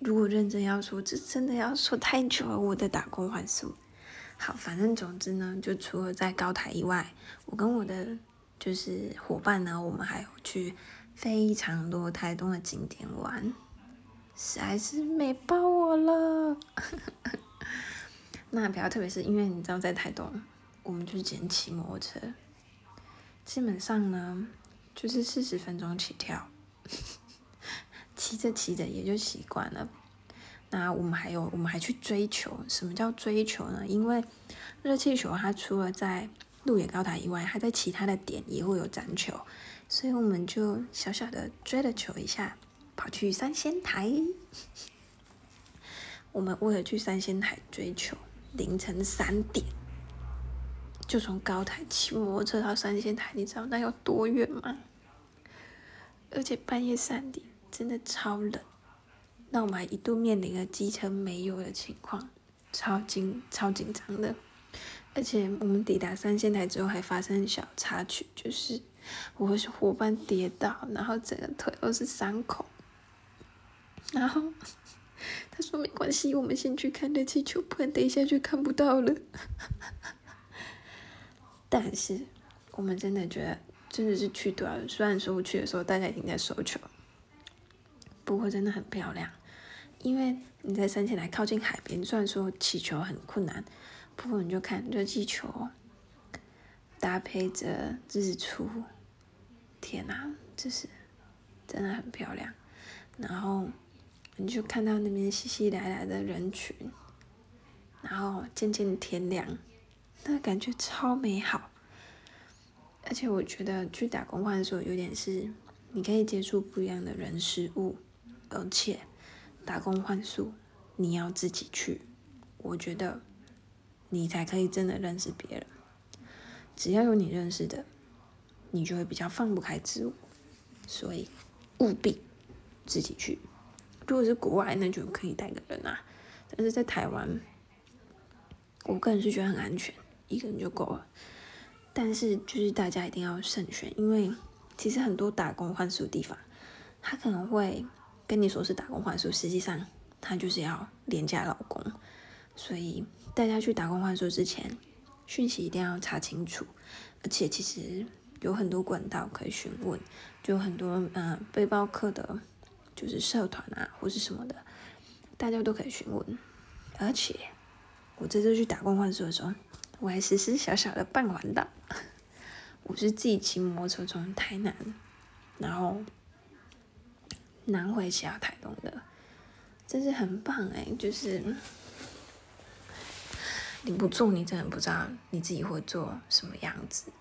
如果认真要说，这真的要说太久了。我的打工换宿，好，反正总之呢，就除了在高台以外，我跟我的就是伙伴呢，我们还有去非常多台东的景点玩，实在是美爆我了。那比较特别是因为你知道，在台东，我们就是只骑摩托车，基本上呢，就是四十分钟起跳。骑着骑着也就习惯了。那我们还有，我们还去追求。什么叫追求呢？因为热气球它除了在鹿野高台以外，它在其他的点也会有展球，所以我们就小小的追了球一下，跑去三仙台。我们为了去三仙台追球，凌晨三点就从高台骑摩托车到三仙台，你知道那有多远吗？而且半夜三点。真的超冷，那我们还一度面临了机车没油的情况，超紧超紧张的。而且我们抵达三仙台之后，还发生小插曲，就是我和伙伴跌倒，然后整个腿都是伤口。然后他说没关系，我们先去看热气球，不然等一下就看不到了。但是我们真的觉得真的是去对了，虽然说我去的时候大家已经在收球。不过真的很漂亮，因为你在山前来靠近海边，虽然说起球很困难，不过你就看热气球搭配着日出，天哪，这是真的很漂亮。然后你就看到那边熙熙来来的人群，然后渐渐天亮，那感觉超美好。而且我觉得去打工换的时候有点是，你可以接触不一样的人事物。而且，打工换宿，你要自己去，我觉得，你才可以真的认识别人。只要有你认识的，你就会比较放不开自我。所以，务必自己去。如果是国外，那就可以带个人啊。但是在台湾，我个人是觉得很安全，一个人就够了。但是，就是大家一定要慎选，因为其实很多打工换宿地方，他可能会。跟你说是打工换宿，实际上他就是要廉价劳工，所以大家去打工换宿之前，讯息一定要查清楚。而且其实有很多管道可以询问，就很多嗯背包客的，就是社团啊或是什么的，大家都可以询问。而且我这次去打工换宿的时候，我还实施小小的半环岛，我是自己骑摩托车从台南，然后。南回下台东的，真是很棒哎！就是你不做，你真的不知道你自己会做什么样子。